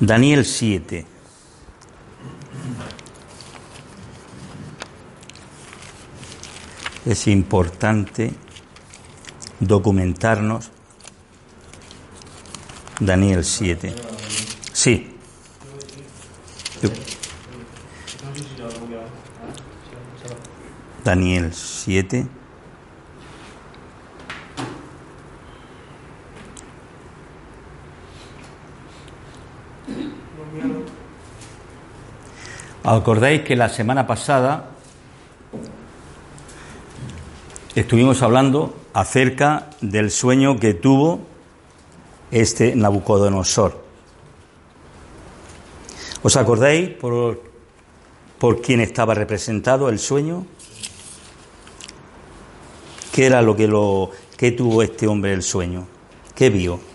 Daniel 7. Es importante documentarnos. Daniel 7. Sí. Daniel 7. ¿Acordáis que la semana pasada estuvimos hablando acerca del sueño que tuvo este Nabucodonosor? ¿Os acordáis por, por quién estaba representado el sueño? ¿Qué era lo que, lo que tuvo este hombre el sueño? ¿Qué vio?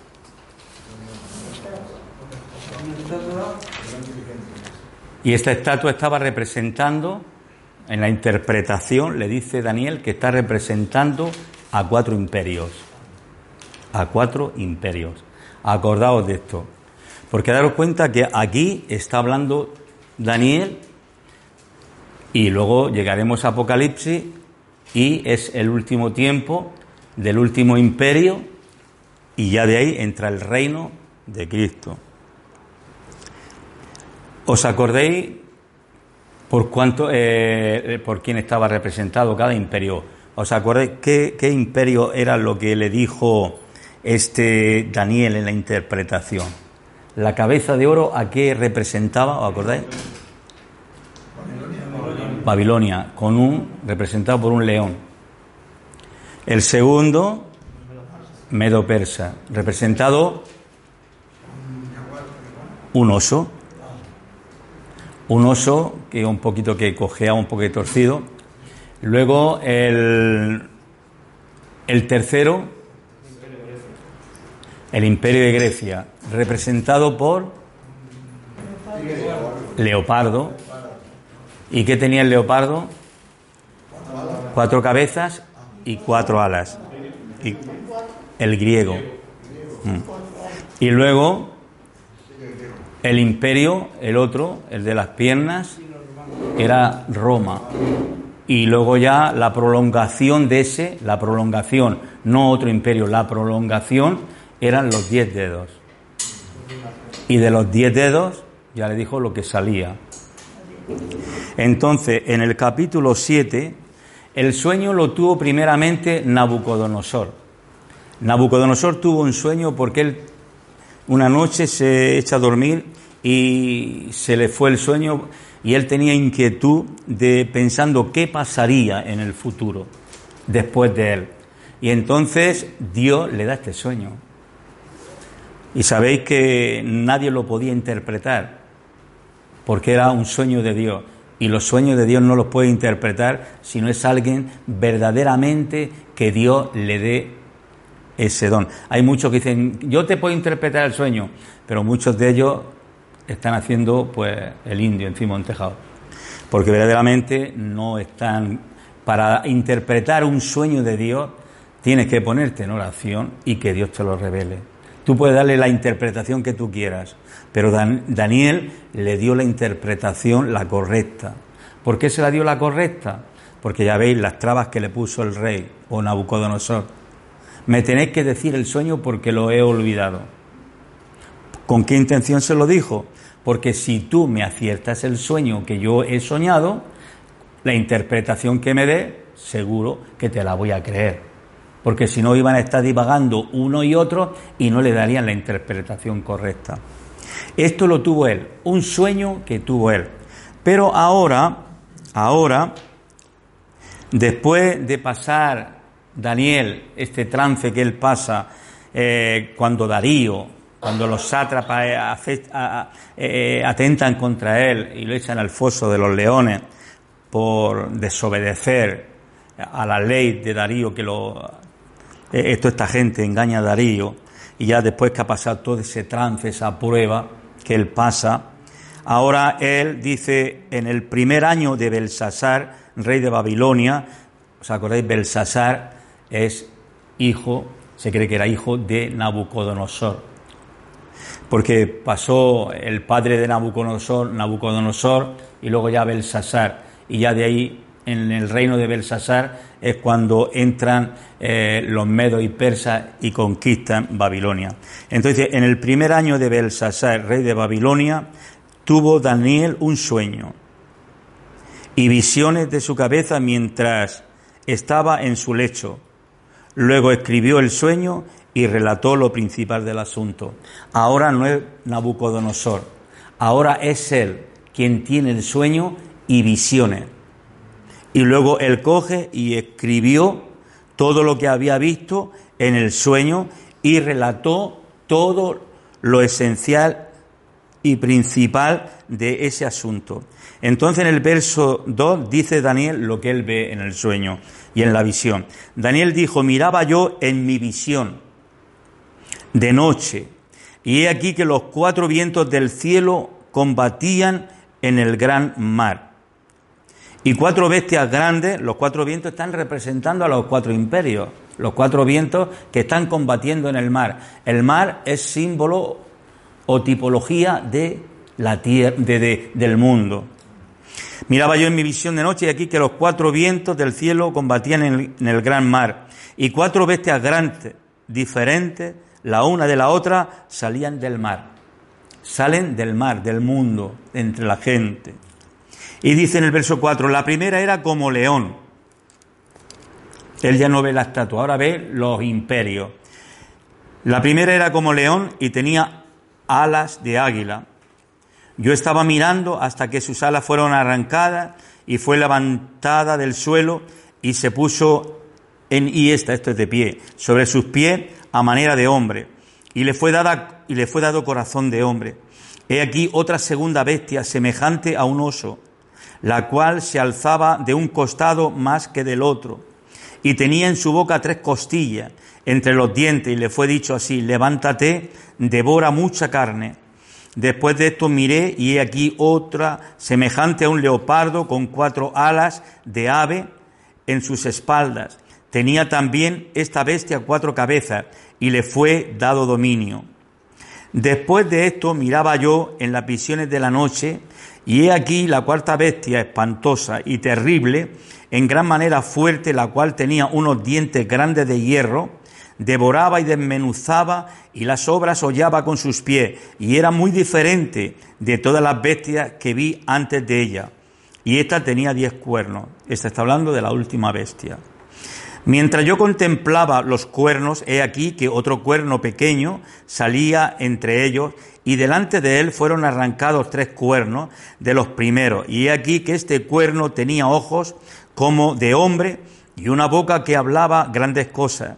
Y esta estatua estaba representando, en la interpretación, le dice Daniel, que está representando a cuatro imperios. A cuatro imperios. Acordaos de esto. Porque daros cuenta que aquí está hablando Daniel y luego llegaremos a Apocalipsis y es el último tiempo del último imperio y ya de ahí entra el reino de Cristo. ¿Os acordéis por cuánto, eh, por quién estaba representado cada imperio? ¿Os acordáis qué, imperio era lo que le dijo este Daniel en la interpretación? La cabeza de oro a qué representaba, ¿os acordáis? Babilonia. Babilonia, con un representado por un león. El segundo, Medo Persa, representado un oso un oso que un poquito que cojea un poquito torcido. Luego el, el tercero, el imperio de Grecia, representado por leopardo. ¿Y qué tenía el leopardo? Cuatro cabezas y cuatro alas. Y el griego. Mm. Y luego el imperio, el otro, el de las piernas, era Roma. Y luego ya la prolongación de ese, la prolongación, no otro imperio, la prolongación eran los diez dedos. Y de los diez dedos ya le dijo lo que salía. Entonces, en el capítulo 7, el sueño lo tuvo primeramente Nabucodonosor. Nabucodonosor tuvo un sueño porque él una noche se echa a dormir y se le fue el sueño y él tenía inquietud de pensando qué pasaría en el futuro después de él. Y entonces Dios le da este sueño. Y sabéis que nadie lo podía interpretar porque era un sueño de Dios. Y los sueños de Dios no los puede interpretar si no es alguien verdaderamente que Dios le dé ese don. Hay muchos que dicen, yo te puedo interpretar el sueño, pero muchos de ellos están haciendo pues el indio encima de un tejado. Porque verdaderamente no están. Para interpretar un sueño de Dios, tienes que ponerte en oración y que Dios te lo revele. Tú puedes darle la interpretación que tú quieras, pero Daniel le dio la interpretación la correcta. ¿Por qué se la dio la correcta? Porque ya veis las trabas que le puso el rey o Nabucodonosor me tenéis que decir el sueño porque lo he olvidado. ¿Con qué intención se lo dijo? Porque si tú me aciertas el sueño que yo he soñado, la interpretación que me dé, seguro que te la voy a creer. Porque si no iban a estar divagando uno y otro y no le darían la interpretación correcta. Esto lo tuvo él, un sueño que tuvo él. Pero ahora, ahora, después de pasar Daniel, este trance que él pasa eh, cuando Darío, cuando los sátrapas eh, atentan contra él y lo echan al foso de los leones por desobedecer a la ley de Darío, que lo, esto esta gente engaña a Darío, y ya después que ha pasado todo ese trance, esa prueba que él pasa, ahora él dice, en el primer año de Belsasar, rey de Babilonia, ¿os acordáis? Belsasar es hijo, se cree que era hijo de Nabucodonosor, porque pasó el padre de Nabucodonosor, Nabucodonosor, y luego ya Belsasar, y ya de ahí en el reino de Belsasar es cuando entran eh, los medos y persas y conquistan Babilonia. Entonces, en el primer año de Belsasar, rey de Babilonia, tuvo Daniel un sueño y visiones de su cabeza mientras estaba en su lecho. Luego escribió el sueño y relató lo principal del asunto. Ahora no es Nabucodonosor, ahora es él quien tiene el sueño y visiones. Y luego él coge y escribió todo lo que había visto en el sueño y relató todo lo esencial y principal de ese asunto. Entonces en el verso 2 dice Daniel lo que él ve en el sueño y en la visión. Daniel dijo, miraba yo en mi visión de noche, y he aquí que los cuatro vientos del cielo combatían en el gran mar y cuatro bestias grandes, los cuatro vientos están representando a los cuatro imperios, los cuatro vientos que están combatiendo en el mar. El mar es símbolo o tipología de la tierra, del mundo. Miraba yo en mi visión de noche y aquí que los cuatro vientos del cielo combatían en el, gran mar y cuatro bestias grandes, diferentes, la una de la otra, salían del mar. Salen del mar, del mundo, entre la gente. Y dice en el verso 4, la primera era como león. Él ya no ve la estatua, ahora ve los imperios. La primera era como león y tenía alas de águila. Yo estaba mirando hasta que sus alas fueron arrancadas y fue levantada del suelo y se puso en y esta, esto es de pie, sobre sus pies a manera de hombre. Y le fue dada y le fue dado corazón de hombre. He aquí otra segunda bestia semejante a un oso la cual se alzaba de un costado más que del otro, y tenía en su boca tres costillas entre los dientes, y le fue dicho así, levántate, devora mucha carne. Después de esto miré, y he aquí otra semejante a un leopardo con cuatro alas de ave en sus espaldas. Tenía también esta bestia cuatro cabezas, y le fue dado dominio. Después de esto miraba yo en las visiones de la noche, y he aquí la cuarta bestia espantosa y terrible, en gran manera fuerte, la cual tenía unos dientes grandes de hierro, devoraba y desmenuzaba y las obras hollaba con sus pies, y era muy diferente de todas las bestias que vi antes de ella. Y esta tenía diez cuernos. Esta está hablando de la última bestia. Mientras yo contemplaba los cuernos, he aquí que otro cuerno pequeño salía entre ellos y delante de él fueron arrancados tres cuernos de los primeros. Y he aquí que este cuerno tenía ojos como de hombre y una boca que hablaba grandes cosas.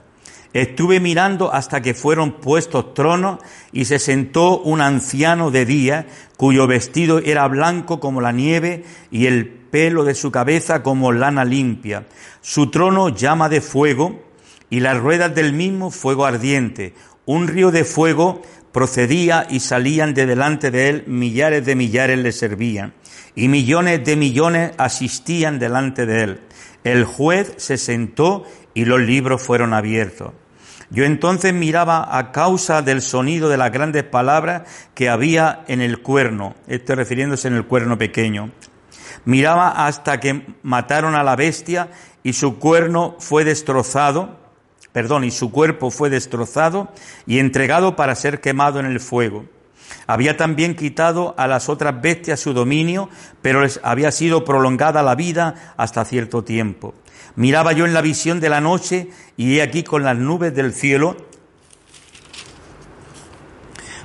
Estuve mirando hasta que fueron puestos tronos y se sentó un anciano de día cuyo vestido era blanco como la nieve y el pelo de su cabeza como lana limpia. Su trono llama de fuego y las ruedas del mismo fuego ardiente. Un río de fuego procedía y salían de delante de él, millares de millares le servían y millones de millones asistían delante de él. El juez se sentó y los libros fueron abiertos. Yo entonces miraba a causa del sonido de las grandes palabras que había en el cuerno, esto refiriéndose en el cuerno pequeño. Miraba hasta que mataron a la bestia y su cuerno fue destrozado, perdón, y su cuerpo fue destrozado y entregado para ser quemado en el fuego. Había también quitado a las otras bestias su dominio, pero les había sido prolongada la vida hasta cierto tiempo. Miraba yo en la visión de la noche y he aquí con las nubes del cielo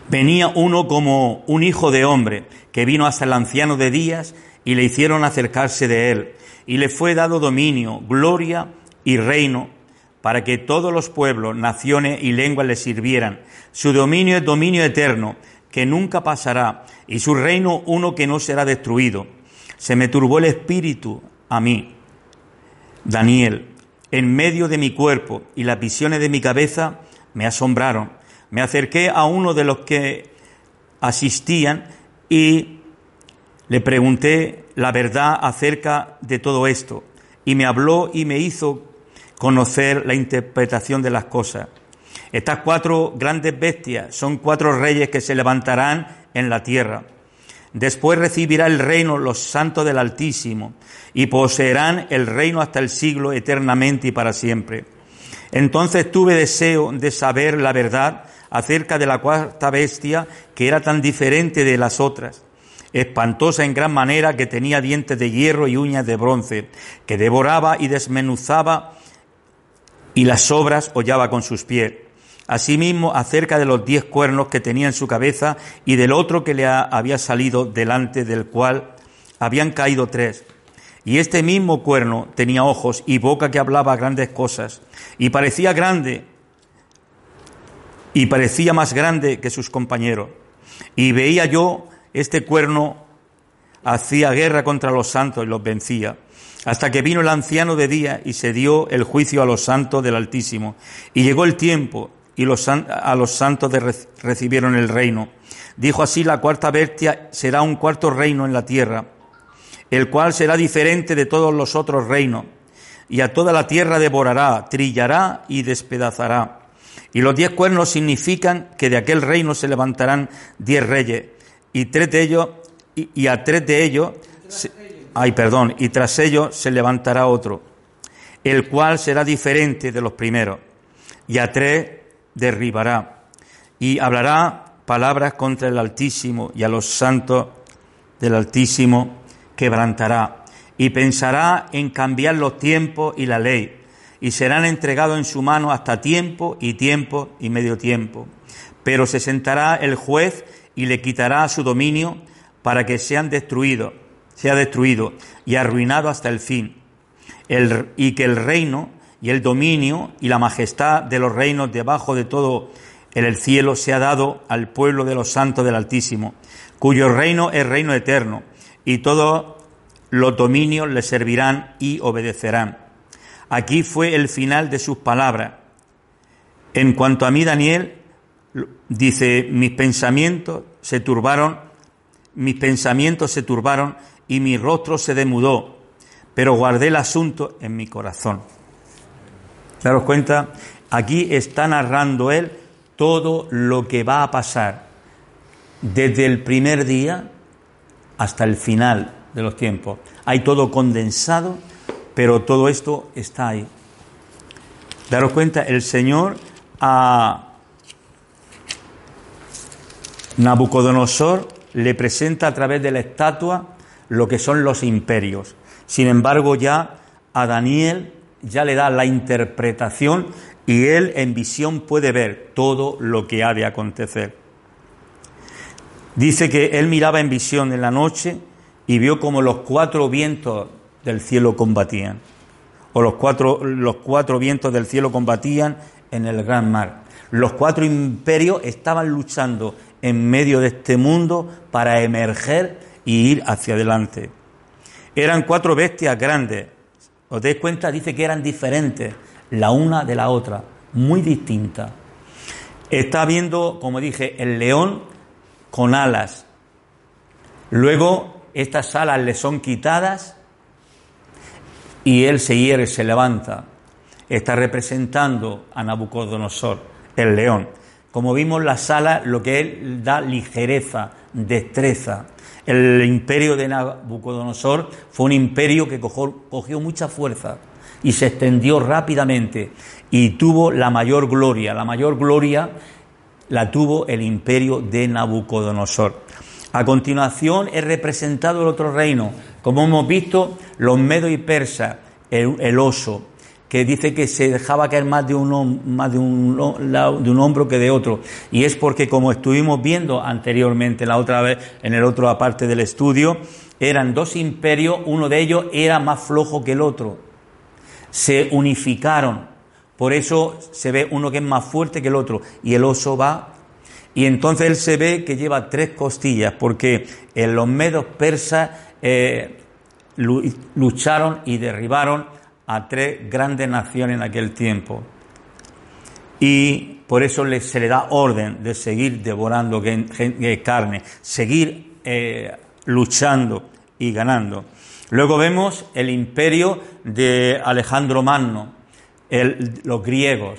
venía uno como un hijo de hombre que vino hasta el anciano de días y le hicieron acercarse de él y le fue dado dominio, gloria y reino para que todos los pueblos, naciones y lenguas le sirvieran. Su dominio es dominio eterno, que nunca pasará, y su reino uno que no será destruido. Se me turbó el espíritu a mí, Daniel, en medio de mi cuerpo, y las visiones de mi cabeza me asombraron. Me acerqué a uno de los que asistían y le pregunté la verdad acerca de todo esto y me habló y me hizo conocer la interpretación de las cosas. Estas cuatro grandes bestias son cuatro reyes que se levantarán en la tierra. Después recibirá el reino los santos del Altísimo y poseerán el reino hasta el siglo eternamente y para siempre. Entonces tuve deseo de saber la verdad acerca de la cuarta bestia que era tan diferente de las otras, espantosa en gran manera que tenía dientes de hierro y uñas de bronce, que devoraba y desmenuzaba y las obras hollaba con sus pies. Asimismo, acerca de los diez cuernos que tenía en su cabeza y del otro que le había salido delante del cual habían caído tres. Y este mismo cuerno tenía ojos y boca que hablaba grandes cosas, y parecía grande y parecía más grande que sus compañeros. Y veía yo este cuerno hacía guerra contra los santos y los vencía, hasta que vino el anciano de día y se dio el juicio a los santos del Altísimo. Y llegó el tiempo y los, a los santos recibieron el reino. Dijo así, la cuarta bestia será un cuarto reino en la tierra, el cual será diferente de todos los otros reinos, y a toda la tierra devorará, trillará y despedazará y los diez cuernos significan que de aquel reino se levantarán diez reyes, y tres de ellos, y, a tres de ellos, ay, perdón, y tras ellos se levantará otro, el cual será diferente de los primeros, y a tres derribará, y hablará palabras contra el Altísimo, y a los santos del Altísimo quebrantará, y pensará en cambiar los tiempos y la ley y serán entregados en su mano hasta tiempo y tiempo y medio tiempo. Pero se sentará el juez y le quitará su dominio para que sean destruidos, sea destruido y arruinado hasta el fin. y que el reino y el dominio y la majestad de los reinos debajo de todo el cielo sea dado al pueblo de los santos del Altísimo, cuyo reino es reino eterno, y todos los dominios le servirán y obedecerán. Aquí fue el final de sus palabras. En cuanto a mí, Daniel, dice, mis pensamientos se turbaron, mis pensamientos se turbaron y mi rostro se demudó, pero guardé el asunto en mi corazón. Daros cuenta, aquí está narrando él todo lo que va a pasar desde el primer día hasta el final de los tiempos. Hay todo condensado pero todo esto está ahí. Daros cuenta, el Señor a Nabucodonosor le presenta a través de la estatua lo que son los imperios. Sin embargo, ya a Daniel ya le da la interpretación y él en visión puede ver todo lo que ha de acontecer. Dice que él miraba en visión en la noche y vio como los cuatro vientos del cielo combatían, o los cuatro, los cuatro vientos del cielo combatían en el gran mar. Los cuatro imperios estaban luchando en medio de este mundo para emerger y ir hacia adelante. Eran cuatro bestias grandes. ¿Os dais cuenta? Dice que eran diferentes, la una de la otra, muy distintas. Está viendo, como dije, el león con alas. Luego estas alas le son quitadas y él se hiere, se levanta. Está representando a Nabucodonosor, el león. Como vimos la sala, lo que él da ligereza, destreza. El imperio de Nabucodonosor fue un imperio que cogió, mucha fuerza y se extendió rápidamente y tuvo la mayor gloria. La mayor gloria la tuvo el imperio de Nabucodonosor. A continuación es representado el otro reino, como hemos visto, los medos y persas, el, oso, que dice que se dejaba caer más de un, más de un, de un hombro que de otro. Y es porque, como estuvimos viendo anteriormente, la otra vez, en el otro parte del estudio, eran dos imperios, uno de ellos era más flojo que el otro. Se unificaron Por eso se ve uno que es más fuerte que el otro y el oso va y entonces él se ve que lleva tres costillas porque en los medos persas eh, lucharon y derribaron a tres grandes naciones en aquel tiempo. Y por eso se le da orden de seguir devorando carne, seguir eh, luchando y ganando. Luego vemos el imperio de Alejandro Magno, los griegos.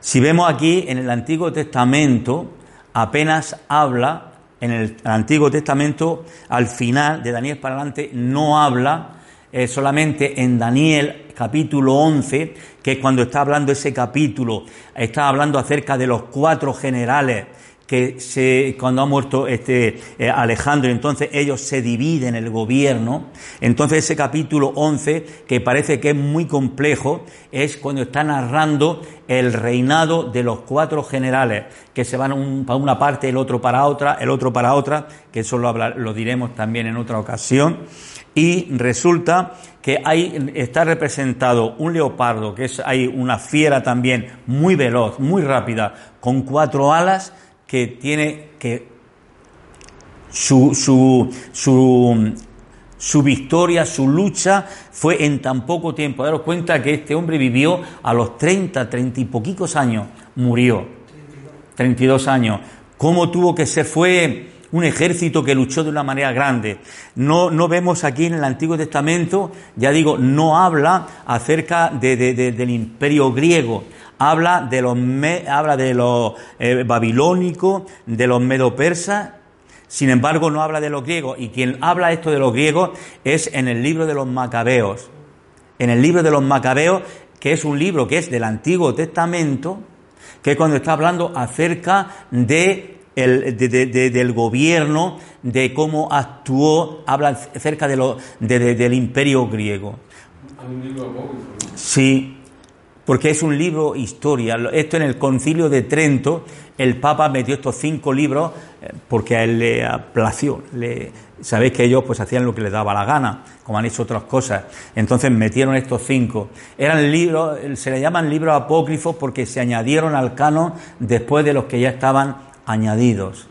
Si vemos aquí en el Antiguo Testamento, apenas habla, en el, Antiguo Testamento, al final de Daniel para adelante, no habla eh, solamente en Daniel capítulo 11, que es cuando está hablando ese capítulo, está hablando acerca de los cuatro generales que se, cuando ha muerto este eh, Alejandro, entonces ellos se dividen el gobierno. Entonces ese capítulo 11, que parece que es muy complejo, es cuando está narrando el reinado de los cuatro generales, que se van para una parte, el otro para otra, el otro para otra, que eso lo, lo diremos también en otra ocasión. Y resulta que ahí está representado un leopardo, que es hay una fiera también muy veloz, muy rápida, con cuatro alas, que tiene que su, su, su, su victoria, su lucha fue en tan poco tiempo. Daros cuenta que este hombre vivió a los 30, 30 y poquitos años, murió. 32 años. ¿Cómo tuvo que ser? Fue un ejército que luchó de una manera grande. No, no vemos aquí en el Antiguo Testamento, ya digo, no habla acerca de, del imperio griego, habla de los, habla de los eh, babilónicos, de los medo-persas, sin embargo no habla de los griegos. Y quien habla esto de los griegos es en el libro de los macabeos. En el libro de los macabeos, que es un libro que es del Antiguo Testamento, que es cuando está hablando acerca de del gobierno, de cómo actuó, habla acerca de lo, del imperio griego. Sí, porque es un libro historia. Esto en el concilio de Trento, el Papa metió estos cinco libros eh, porque a él le aplació. Le, Sabéis que ellos pues hacían lo que les daba la gana, como han hecho otras cosas. Entonces metieron estos cinco. Eran libros, se le llaman libros apócrifos porque se añadieron al canon después de los que ya estaban añadidos.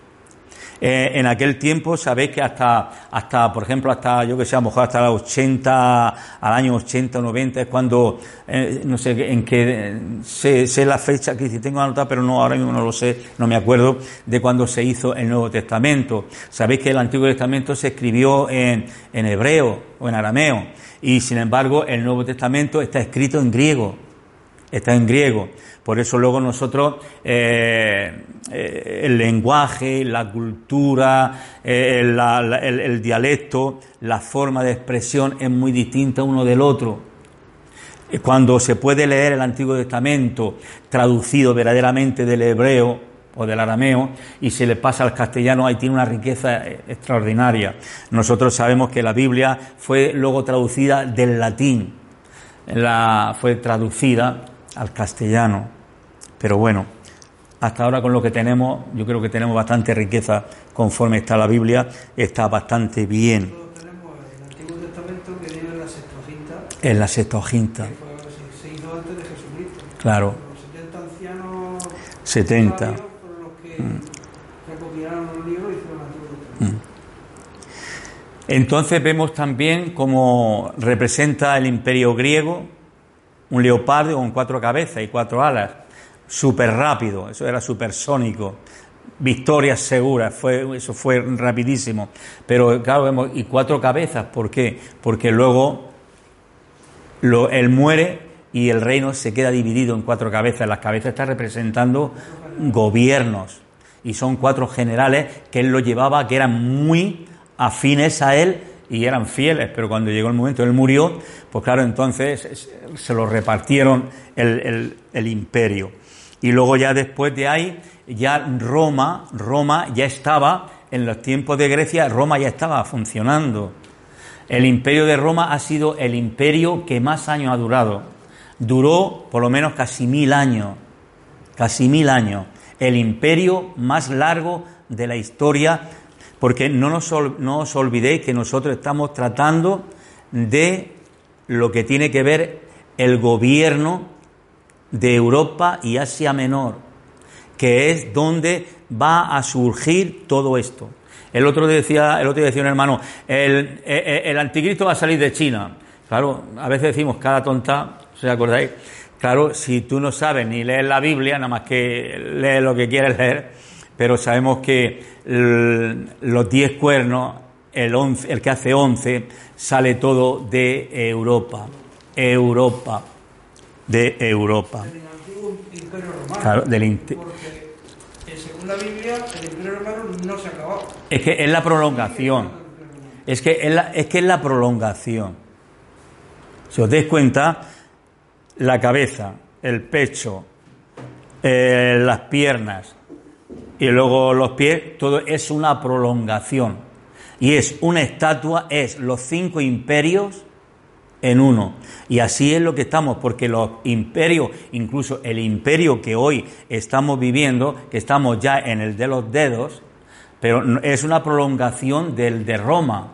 Eh, en aquel tiempo sabéis que hasta, hasta, por ejemplo, hasta, yo que sé, a lo mejor hasta los 80, al año 80 o 90 es cuando, eh, no sé en qué, sé, sé, la fecha que tengo anotada, pero no, ahora mismo no lo sé, no me acuerdo de cuando se hizo el Nuevo Testamento. Sabéis que el Antiguo Testamento se escribió en, en hebreo o en arameo, y sin embargo el Nuevo Testamento está escrito en griego, está en griego. Por eso luego nosotros eh, eh, el lenguaje, la cultura, eh, el, dialecto, la forma de expresión es muy distinta uno del otro. Cuando se puede leer el Antiguo Testamento traducido verdaderamente del hebreo o del arameo y se le pasa al castellano, ahí tiene una riqueza extraordinaria. Nosotros sabemos que la Biblia fue luego traducida del latín, la, fue traducida al castellano. Pero bueno, hasta ahora con lo que tenemos, yo creo que tenemos bastante riqueza conforme está la Biblia, está bastante bien. Tenemos el Antiguo Testamento que viene en la Septuaginta. En la Septuaginta. Que se hizo antes de Jesucristo. Claro. Los 70 ancianos 70. los que mm. recopilaron los libros y hicieron el Antiguo Testamento. Mm. Entonces vemos también cómo representa el imperio griego, un leopardo con cuatro cabezas y cuatro alas súper rápido, eso era supersónico, victorias seguras, fue, eso fue rapidísimo. Pero claro, vemos, y cuatro cabezas, ¿por qué? Porque luego él muere y el reino se queda dividido en cuatro cabezas. Las cabezas están representando gobiernos y son cuatro generales que él lo llevaba, que eran muy afines a él y eran fieles, pero cuando llegó el momento, él murió, pues claro, entonces se lo repartieron el, el imperio. Y luego ya después de ahí, ya Roma, Roma ya estaba, en los tiempos de Grecia, Roma ya estaba funcionando. El imperio de Roma ha sido el imperio que más años ha durado. Duró por lo menos casi mil años, casi mil años. El imperio más largo de la historia, porque no, os olvidéis que nosotros estamos tratando de lo que tiene que ver el gobierno de Europa y Asia Menor, que es donde va a surgir todo esto. El otro decía, el otro decía un hermano, el, el, el anticristo va a salir de China. Claro, a veces decimos cada tonta, ¿se acordáis? Claro, si tú no sabes ni leer la Biblia, nada más que leer lo que quieres leer, pero sabemos que el, los diez cuernos, el, once, el que hace once, sale todo de Europa. Europa. De Europa. Del antiguo imperio romano. Claro, del Porque, eh, según la Biblia, el imperio romano no se acabó. Es que es la prolongación. Es que es la, es que es la prolongación. Si os dais cuenta, la cabeza, el pecho, eh, las piernas y luego los pies, todo es una prolongación. Y es una estatua, es los cinco imperios en uno. Y así es lo que estamos, porque los imperios, incluso el imperio que hoy estamos viviendo, que estamos ya en el de los dedos, pero es una prolongación del de Roma.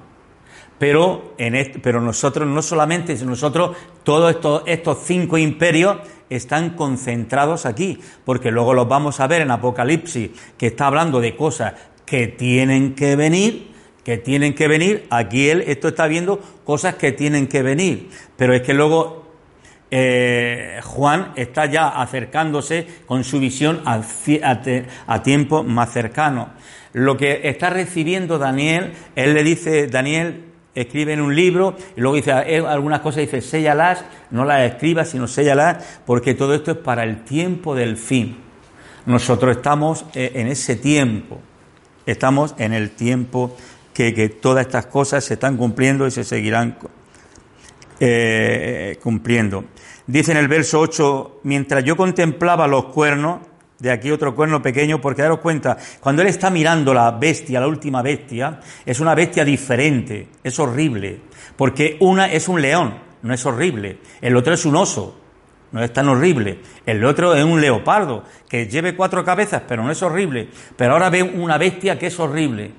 Pero, en pero nosotros, no solamente, nosotros, todos estos, estos cinco imperios están concentrados aquí, porque luego los vamos a ver en Apocalipsis, que está hablando de cosas que tienen que venir, que tienen que venir. Aquí él, esto está viendo cosas que tienen que venir, pero es que luego eh, Juan está ya acercándose con su visión a, a a tiempo más cercano. Lo que está recibiendo Daniel, él le dice, Daniel escribe en un libro y luego dice eh, algunas cosas, dice, séllalas, no las escribas, sino séllalas, porque todo esto es para el tiempo del fin. Nosotros estamos eh, en ese tiempo, estamos en el tiempo que, que todas estas cosas se están cumpliendo y se seguirán eh, cumpliendo. Dice en el verso 8, mientras yo contemplaba los cuernos, de aquí otro cuerno pequeño, porque daros cuenta, cuando él está mirando la bestia, la última bestia, es una bestia diferente, es horrible, porque una es un león, no es horrible, el otro es un oso, no es tan horrible, el otro es un leopardo, que lleve cuatro cabezas, pero no es horrible, pero ahora ve una bestia que es horrible.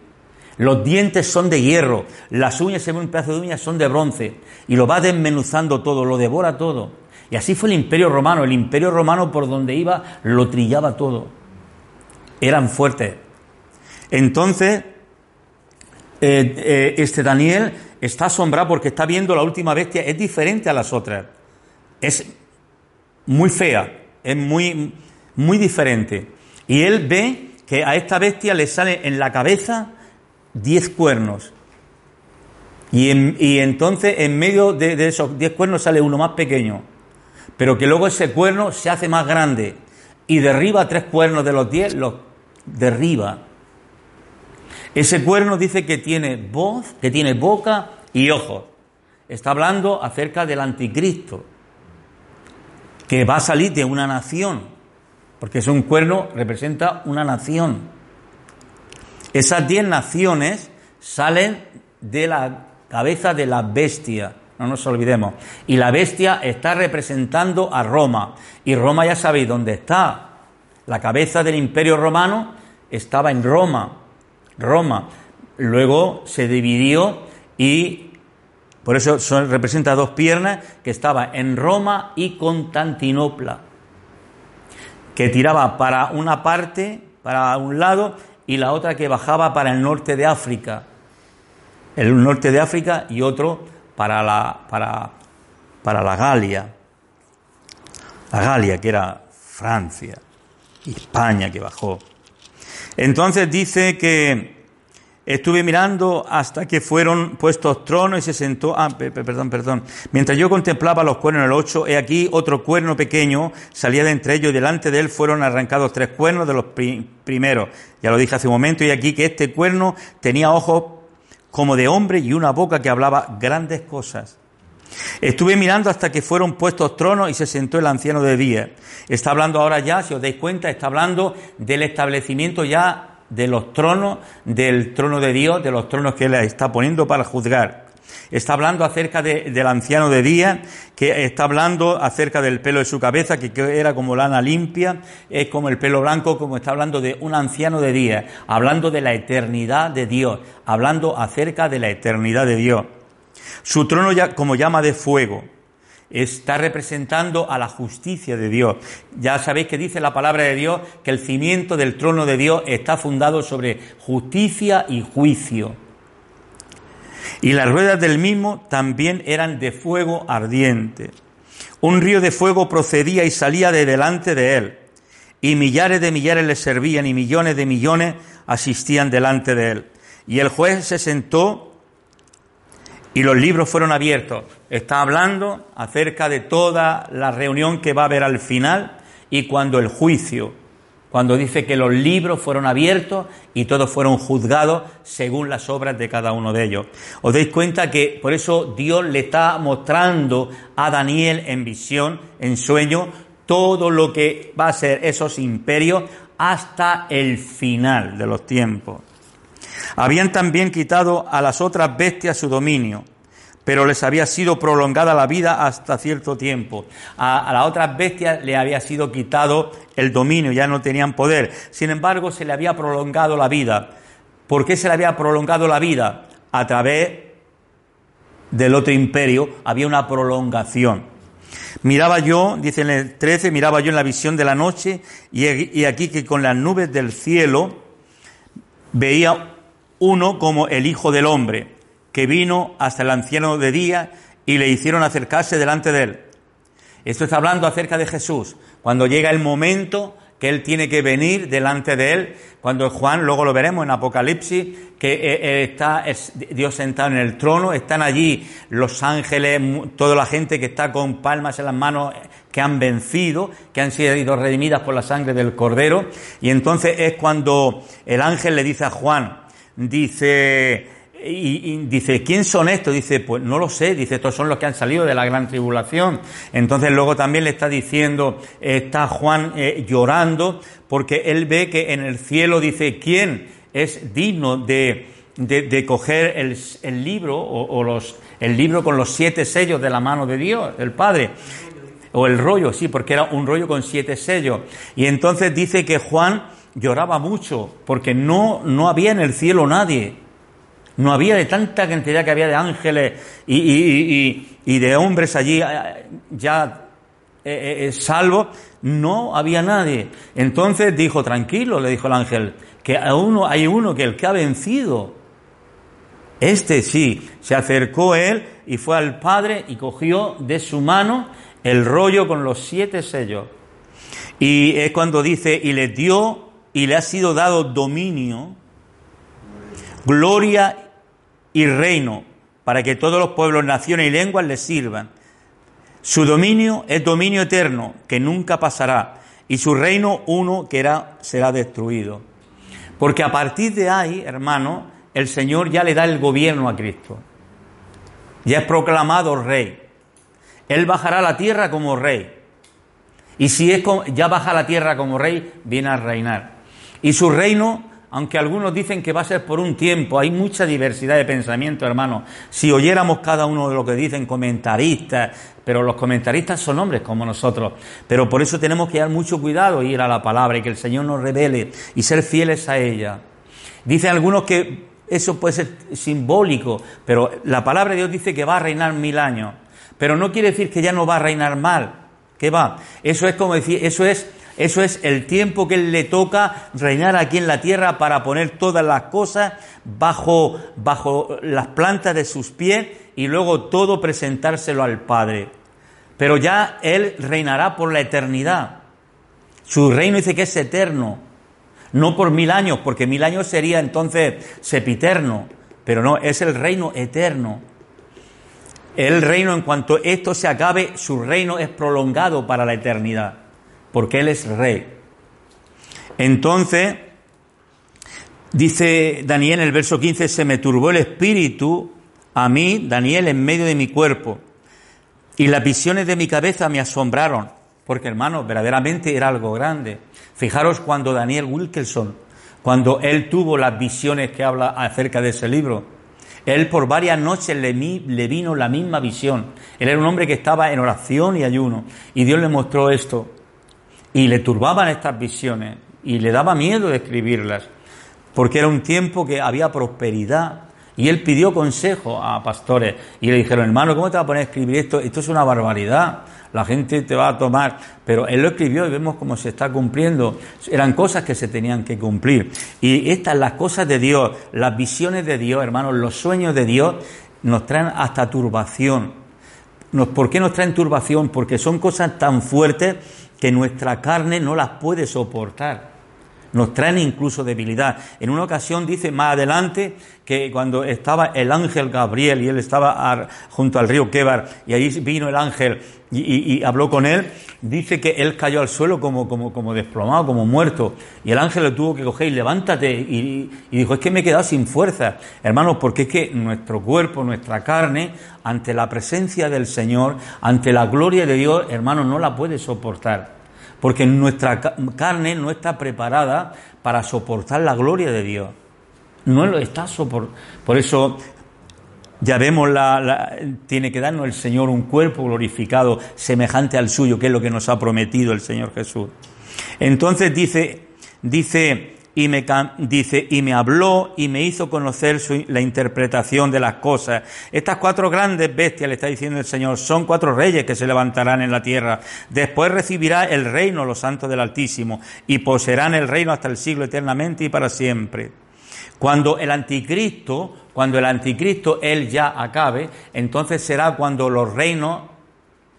Los dientes son de hierro, las uñas, se ve un pedazo de uñas, son de bronce, y lo va desmenuzando todo, lo devora todo. Y así fue el imperio romano, el imperio romano por donde iba lo trillaba todo. Eran fuertes. Entonces, eh, eh, este Daniel está asombrado porque está viendo la última bestia, es diferente a las otras. Es muy fea, es muy, muy diferente. Y él ve que a esta bestia le sale en la cabeza diez cuernos. Y, en- y entonces en medio de, de esos diez cuernos sale uno más pequeño. Pero que luego ese cuerno se hace más grande y derriba tres cuernos de los diez, los derriba. Ese cuerno dice que tiene voz, que tiene boca y ojos. Está hablando acerca del anticristo, que va a salir de una nación, porque es un cuerno, representa una nación. Esas diez naciones salen de la cabeza de la bestia, no nos olvidemos. Y la bestia está representando a Roma. Y Roma ya sabéis dónde está. La cabeza del imperio romano estaba en Roma. Roma. Luego se dividió y por eso son- representa dos piernas que estaba en Roma y Constantinopla que tiraba para una parte, para un lado, y la otra que bajaba para el norte de África. El norte de África y otro para la, para, para la Galia. La Galia, que era Francia, y España que bajó. Entonces dice que Estuve mirando hasta que fueron puestos tronos y se sentó. Ah, pe- pe- perdón, perdón. Mientras yo contemplaba los cuernos en el ocho, he aquí otro cuerno pequeño salía de entre ellos y delante de él fueron arrancados tres cuernos de los pri- primeros. Ya lo dije hace un momento, y aquí que este cuerno tenía ojos como de hombre y una boca que hablaba grandes cosas. Estuve mirando hasta que fueron puestos tronos y se sentó el anciano de día. Está hablando ahora ya, si os dais cuenta, está hablando del establecimiento ya de los tronos, del trono de Dios, de los tronos que él está poniendo para juzgar. Está hablando acerca de- del anciano de día, que está hablando acerca del pelo de su cabeza, que que era como lana limpia, es como el pelo blanco, como está hablando de un anciano de día, hablando de la eternidad de Dios, hablando acerca de la eternidad de Dios. Su trono ya como llama de fuego está representando a la justicia de Dios. Ya sabéis que dice la palabra de Dios que el cimiento del trono de Dios está fundado sobre justicia y juicio. Y las ruedas del mismo también eran de fuego ardiente. Un río de fuego procedía y salía de delante de él, y millares de millares le servían y millones de millones asistían delante de él. Y el juez se sentó y los libros fueron abiertos. Está hablando acerca de toda la reunión que va a haber al final y cuando el juicio, cuando dice que los libros fueron abiertos y todos fueron juzgados según las obras de cada uno de ellos. Os dais cuenta que por eso Dios le está mostrando a Daniel en visión, en sueño, todo lo que va a ser esos imperios hasta el final de los tiempos. Habían también quitado a las otras bestias su dominio, pero les había sido prolongada la vida hasta cierto tiempo. A, las otras bestias le había sido quitado el dominio, ya no tenían poder. Sin embargo, se le había prolongado la vida. ¿Por qué se le había prolongado la vida? A través del otro imperio había una prolongación. Miraba yo, dice en el 13, miraba yo en la visión de la noche y aquí que con las nubes del cielo veía uno como el Hijo del Hombre, que vino hasta el anciano de día y le hicieron acercarse delante de él. Esto está hablando acerca de Jesús, cuando llega el momento que él tiene que venir delante de él, cuando Juan, luego lo veremos en Apocalipsis, que eh, eh, está Dios sentado en el trono, están allí los ángeles, toda la gente que está con palmas en las manos, que han vencido, que han sido redimidas por la sangre del Cordero, y entonces es cuando el ángel le dice a Juan, dice, y, dice, ¿quién son estos? Dice, pues no lo sé, dice, estos son los que han salido de la gran tribulación. Entonces luego también le está diciendo, está Juan eh, llorando, porque él ve que en el cielo dice, ¿quién es digno de, de, coger el, el libro o, los, el libro con los siete sellos de la mano de Dios, el Padre? O el rollo, sí, porque era un rollo con siete sellos. Y entonces dice que Juan lloraba mucho porque no, no había en el cielo nadie. No había de tanta cantidad que había de ángeles y, de hombres allí eh, ya eh, eh, salvos, no había nadie. Entonces dijo, tranquilo, le dijo el ángel, que a uno, hay uno que el que ha vencido. Este sí, se acercó él y fue al Padre y cogió de su mano el rollo con los siete sellos. Y es cuando dice, y le dio y le ha sido dado dominio, gloria y reino, para que todos los pueblos, naciones y lenguas le sirvan. Su dominio es dominio eterno, que nunca pasará, y su reino uno que era, será destruido. Porque a partir de ahí, hermano, el Señor ya le da el gobierno a Cristo. Ya es proclamado rey. Él bajará la tierra como rey. Y si es ya baja la tierra como rey, viene a reinar. Y su reino, aunque algunos dicen que va a ser por un tiempo, hay mucha diversidad de pensamiento, hermano. Si oyéramos cada uno de lo que dicen comentaristas, pero los comentaristas son hombres como nosotros. Pero por eso tenemos que dar mucho cuidado y ir a la palabra y que el Señor nos revele y ser fieles a ella. Dicen algunos que eso puede ser simbólico, pero la palabra de Dios dice que va a reinar mil años. Pero no quiere decir que ya no va a reinar mal. ¿Qué va? Eso es como decir, eso es eso es el tiempo que le toca reinar aquí en la tierra para poner todas las cosas bajo, bajo las plantas de sus pies y luego todo presentárselo al Padre. Pero ya Él reinará por la eternidad. Su reino dice que es eterno, no por mil años, porque mil años sería entonces sepiterno, pero no, es el reino eterno. El reino, en cuanto esto se acabe, su reino es prolongado para la eternidad porque Él es rey. Entonces, dice Daniel en el verso 15, se me turbó el espíritu a mí, Daniel, en medio de mi cuerpo, y las visiones de mi cabeza me asombraron, porque hermano, verdaderamente era algo grande. Fijaros cuando Daniel Wilkerson, cuando él tuvo las visiones que habla acerca de ese libro, él por varias noches le, le, vino la misma visión. Él era un hombre que estaba en oración y ayuno. Y Dios le mostró esto. Y le turbaban estas visiones y le daba miedo de escribirlas, porque era un tiempo que había prosperidad Y él pidió consejo a pastores y le dijeron, hermano, ¿cómo te vas a poner a escribir esto? Esto es una barbaridad. La gente te va a tomar. Pero él lo escribió y vemos cómo se está cumpliendo. Eran cosas que se tenían que cumplir. Y estas, las cosas de Dios, las visiones de Dios, hermanos, los sueños de Dios, nos traen hasta turbación. ¿Por qué nos traen turbación? Porque son cosas tan fuertes que nuestra carne no las puede soportar nos traen incluso debilidad. En una ocasión dice más adelante que cuando estaba el ángel Gabriel y él estaba junto al río Quebar y ahí vino el ángel y, habló con él, dice que él cayó al suelo como, como, como, desplomado, como muerto. Y el ángel le tuvo que coger y levántate. Y, dijo, es que me he quedado sin fuerza. Hermanos, porque es que nuestro cuerpo, nuestra carne, ante la presencia del Señor, ante la gloria de Dios, hermanos, no la puede soportar porque nuestra carne no está preparada para soportar la gloria de Dios. No lo está soportando. Por eso ya vemos la, tiene que darnos el Señor un cuerpo glorificado semejante al suyo, que es lo que nos ha prometido el Señor Jesús. Entonces dice, dice y me dice y me habló y me hizo conocer la interpretación de las cosas. Estas cuatro grandes bestias, le está diciendo el Señor, son cuatro reyes que se levantarán en la tierra. Después recibirá el reino los santos del Altísimo y poseerán el reino hasta el siglo eternamente y para siempre. Cuando el anticristo, cuando el anticristo él ya acabe, entonces será cuando los reinos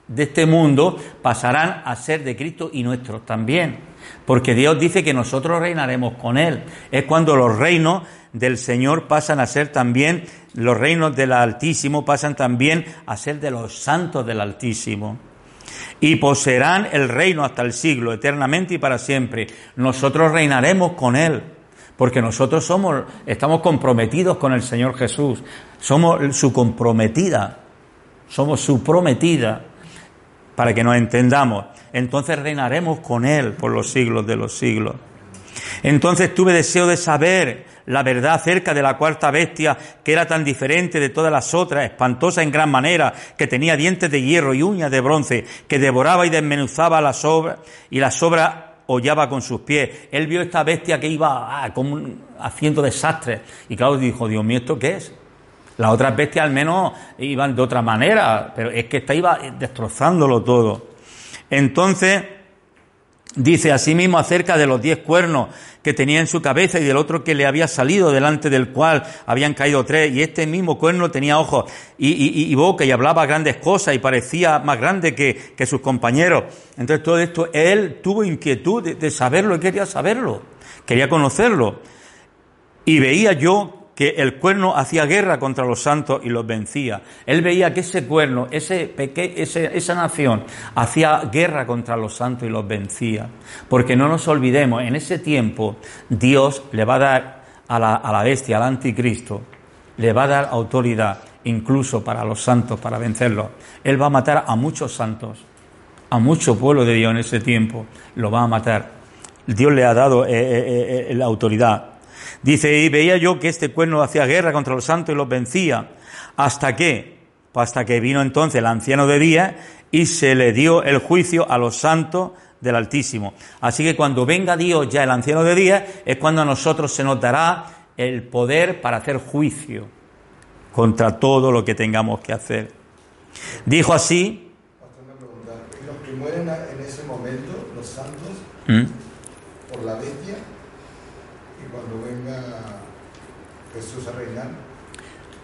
de este mundo pasarán a ser de Cristo y nuestros también porque Dios dice que nosotros reinaremos con Él. Es cuando los reinos del Señor pasan a ser también, los reinos del Altísimo pasan también a ser de los santos del Altísimo. Y poseerán el reino hasta el siglo, eternamente y para siempre. Nosotros reinaremos con Él, porque nosotros somos, estamos comprometidos con el Señor Jesús. Somos su comprometida, somos su prometida, para que nos entendamos entonces reinaremos con Él por los siglos de los siglos. Entonces tuve deseo de saber la verdad acerca de la cuarta bestia, que era tan diferente de todas las otras, espantosa en gran manera, que tenía dientes de hierro y uñas de bronce, que devoraba y desmenuzaba las obras y las obras hollaba con sus pies. Él vio esta bestia que iba ah, haciendo desastres. Y claro, dijo, Dios mío, ¿esto qué es? Las otras bestias al menos iban de otra manera, pero es que esta iba destrozándolo todo. Entonces, dice asimismo acerca de los diez cuernos que tenía en su cabeza y del otro que le había salido, delante del cual habían caído tres, y este mismo cuerno tenía ojos y, boca y hablaba grandes cosas y parecía más grande que, sus compañeros. Entonces todo esto, él tuvo inquietud de saberlo y quería saberlo, quería conocerlo. Y veía yo que el cuerno hacía guerra contra los santos y los vencía. Él veía que ese cuerno, ese esa nación, hacía guerra contra los santos y los vencía. Porque no nos olvidemos, en ese tiempo Dios le va a dar a la, a la bestia, al anticristo, le va a dar autoridad incluso para los santos, para vencerlos. Él va a matar a muchos santos, a mucho pueblo de Dios en ese tiempo, lo va a matar. Dios le ha dado eh, eh, eh, la autoridad. Dice, y veía yo que este cuerno hacía guerra contra los santos y los vencía. ¿Hasta qué? Pues hasta que vino entonces el anciano de día y se le dio el juicio a los santos del Altísimo. Así que cuando venga Dios ya el anciano de día es cuando a nosotros se nos dará el poder para hacer juicio contra todo lo que tengamos que hacer. Dijo así. Los que mueren en ese momento, los santos, ¿Mm? por la bestia, cuando venga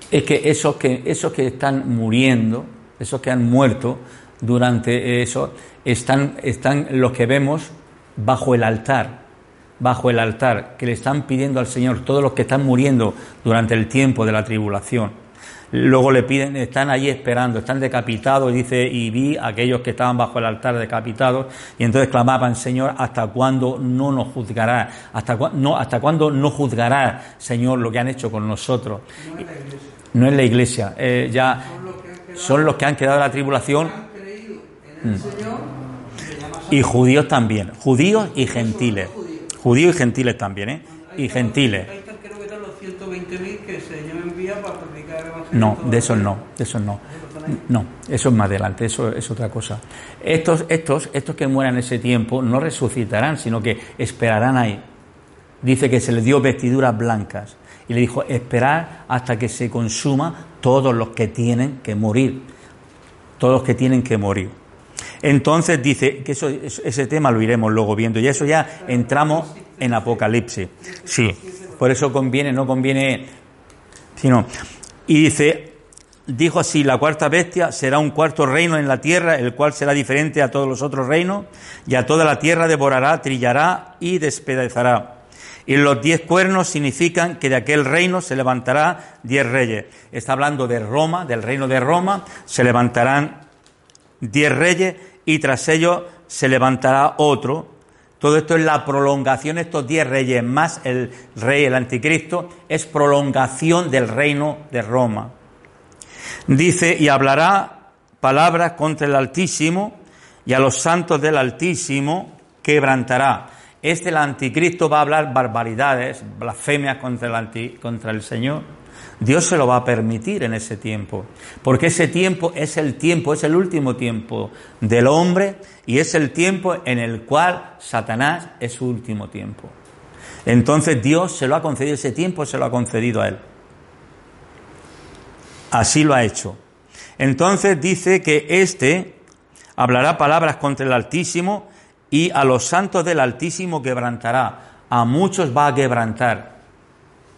Es que esos que, esos que están muriendo, esos que han muerto durante eso, están, están los que vemos bajo el altar, bajo el altar, que le están pidiendo al Señor, todos los que están muriendo durante el tiempo de la tribulación Luego le piden, están ahí esperando, están decapitados, dice, y vi a aquellos que estaban bajo el altar decapitados, y entonces clamaban, Señor, ¿hasta cuándo no nos juzgará? ¿Hasta, no, ¿hasta cuándo no juzgará, Señor, lo que han hecho con nosotros? No es la iglesia, eh, ya son los que han quedado en la tribulación. Mm. Y judíos también, judíos y gentiles. Judíos y gentiles también, ¿eh? Y gentiles. No, de esos no, de esos no. No, eso es más adelante, eso es otra cosa. Estos, estos, estos que mueran en ese tiempo no resucitarán, sino que esperarán ahí. Dice que se les dio vestiduras blancas Y le dijo, esperar hasta que se consuma todos los que tienen que morir. Todos los que tienen que morir. Entonces dice que eso, ese tema lo iremos luego viendo. Y eso ya entramos en Apocalipsis. Sí, por eso conviene, no conviene, sino. Y dice, dijo así, la cuarta bestia será un cuarto reino en la tierra, el cual será diferente a todos los otros reinos, y a toda la tierra devorará, trillará y despedazará. Y los diez cuernos significan que de aquel reino se levantará diez reyes. Está hablando de Roma, del reino de Roma, se levantarán diez reyes y tras ellos se levantará otro. Todo esto es la prolongación, estos diez reyes más el rey, el anticristo, es prolongación del reino de Roma. Dice, y hablará palabras contra el Altísimo y a los santos del Altísimo quebrantará. Este, el anticristo, va a hablar barbaridades, blasfemias contra el, contra el Señor. Dios se lo va a permitir en ese tiempo, porque ese tiempo es el tiempo, es el último tiempo del hombre y es el tiempo en el cual Satanás es su último tiempo. Entonces Dios se lo ha concedido, ese tiempo se lo ha concedido a él. Así lo ha hecho. Entonces dice que éste hablará palabras contra el Altísimo y a los santos del Altísimo quebrantará. A muchos va a quebrantar,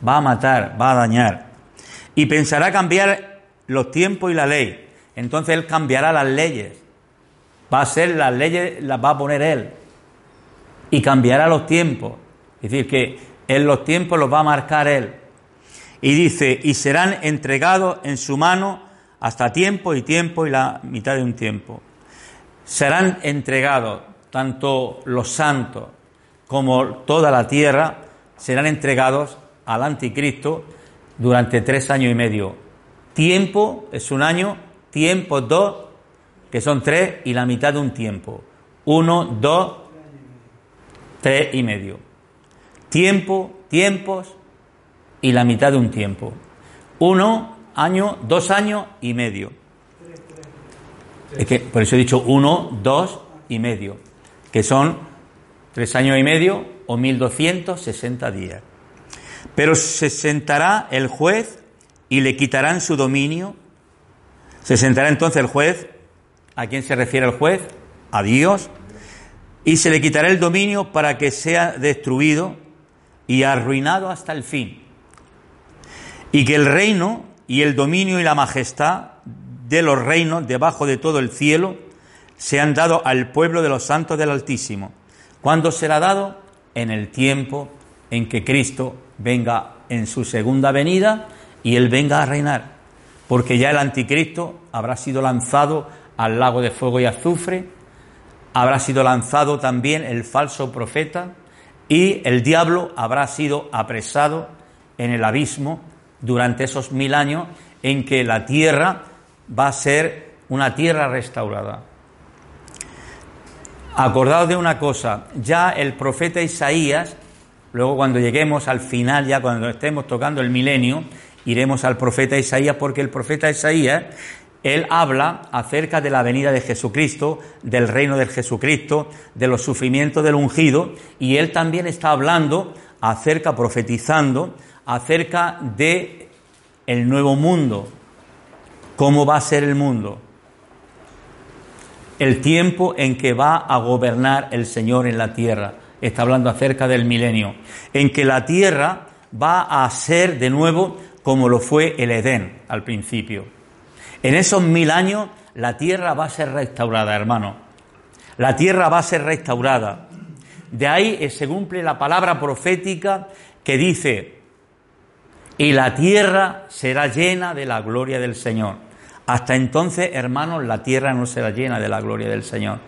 va a matar, va a dañar. Y pensará cambiar los tiempos y la ley. Entonces él cambiará las leyes. Va a ser las leyes, las va a poner él. Y cambiará los tiempos. Es decir, que en los tiempos los va a marcar él. Y dice, y serán entregados en su mano hasta tiempo y tiempo y la mitad de un tiempo. Serán entregados tanto los santos como toda la tierra serán entregados al anticristo durante tres años y medio. Tiempo es un año, tiempo dos, que son tres, y la mitad de un tiempo. Uno, dos, tres y medio. Tiempo, tiempos y la mitad de un tiempo. Uno, año, dos años y medio. Es que por eso he dicho uno, dos y medio que son tres años y medio o 1260 días. Pero se sentará el juez y le quitarán su dominio. Se sentará entonces el juez. ¿A quién se refiere el juez? A Dios. Y se le quitará el dominio para que sea destruido y arruinado hasta el fin. Y que el reino y el dominio y la majestad de los reinos debajo de todo el cielo se han dado al pueblo de los santos del Altísimo. ¿Cuándo será dado? En el tiempo en que Cristo venga en su segunda venida y Él venga a reinar. Porque ya el anticristo habrá sido lanzado al lago de fuego y azufre, habrá sido lanzado también el falso profeta y el diablo habrá sido apresado en el abismo durante esos mil años en que la tierra va a ser una tierra restaurada. Acordaos de una cosa, ya el profeta Isaías, luego cuando lleguemos al final, ya cuando estemos tocando el milenio, iremos al profeta Isaías, porque el profeta Isaías, él habla acerca de la venida de Jesucristo, del reino de Jesucristo, de los sufrimientos del ungido, y él también está hablando acerca, profetizando, acerca de el nuevo mundo, cómo va a ser el mundo el tiempo en que va a gobernar el Señor en la tierra. Está hablando acerca del milenio, en que la tierra va a ser de nuevo como lo fue el Edén al principio. En esos mil años la tierra va a ser restaurada, hermano. La tierra va a ser restaurada. De ahí se cumple la palabra profética que dice, y la tierra será llena de la gloria del Señor. Hasta entonces, hermanos, la tierra no será llena de la gloria del Señor.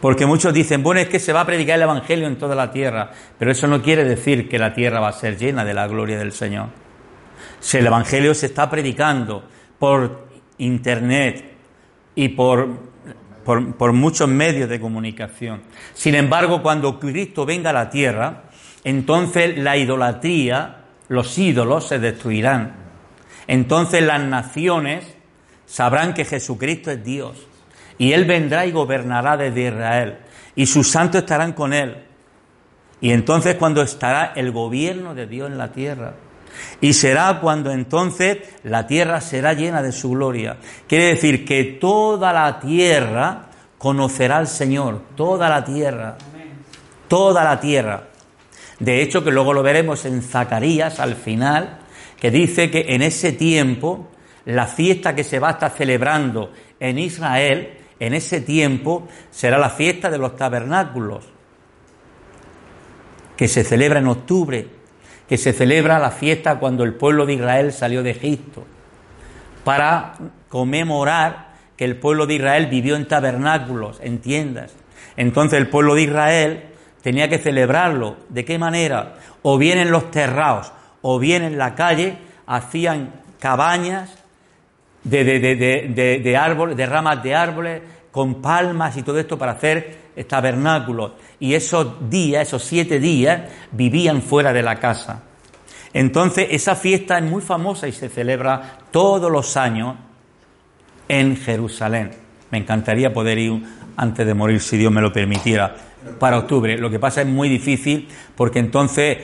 Porque muchos dicen, bueno, es que se va a predicar el Evangelio en toda la tierra, pero eso no quiere decir que la tierra va a ser llena de la gloria del Señor. Si el Evangelio se está predicando por Internet y por, por, por muchos medios de comunicación. Sin embargo, cuando Cristo venga a la tierra, entonces la idolatría, los ídolos se destruirán. Entonces las naciones sabrán que Jesucristo es Dios y Él vendrá y gobernará desde Israel y sus santos estarán con Él. Y entonces cuando estará el gobierno de Dios en la tierra, Y será cuando entonces la tierra será llena de su gloria. Quiere decir que toda la tierra conocerá al Señor, toda la tierra, toda la tierra. De hecho, que luego lo veremos en Zacarías al final, que dice que en ese tiempo, la fiesta que se va a estar celebrando en Israel, en ese tiempo, será la fiesta de los tabernáculos, que se celebra en octubre, que se celebra la fiesta cuando el pueblo de Israel salió de Egipto, para conmemorar que el pueblo de Israel vivió en tabernáculos, en tiendas. Entonces el pueblo de Israel tenía que celebrarlo. ¿De qué manera? O bien en los terraos, o bien en la calle, hacían cabañas de, de, de árboles, de ramas de árboles, con palmas y todo esto para hacer tabernáculos. Y esos días, esos siete días, vivían fuera de la casa. Entonces, esa fiesta es muy famosa y se celebra todos los años en Jerusalén. Me encantaría poder ir antes de morir, si Dios me lo permitiera, para octubre. Lo que pasa es muy difícil porque entonces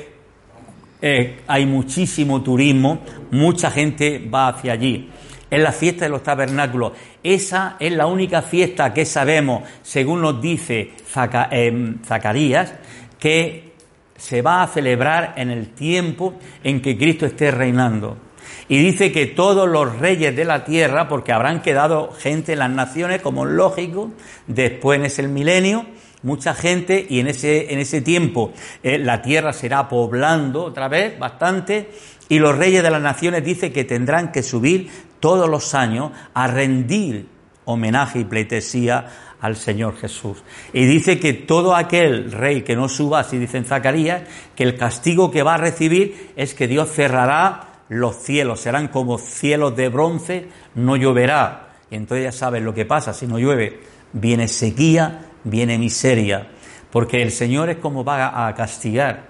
eh, hay muchísimo turismo, mucha gente va hacia allí. Es la fiesta de los tabernáculos. Esa es la única fiesta que sabemos, según nos dice eh, Zacarías, que se va a celebrar en el tiempo en que Cristo esté reinando. Y dice que todos los reyes de la tierra, porque habrán quedado gente en las naciones, como lógico, después es el milenio, mucha gente, y en ese, en ese tiempo eh, la tierra será poblando otra vez bastante, y los reyes de las naciones dice que tendrán que subir todos los años a rendir homenaje y pleitesía al Señor Jesús. Y dice que todo aquel rey que no suba, así dice en Zacarías, que el castigo que va a recibir es que Dios cerrará los cielos, serán como cielos de bronce, no lloverá. Y entonces ya sabes lo que pasa, si no llueve, viene sequía, viene miseria, porque el Señor es como va a castigar.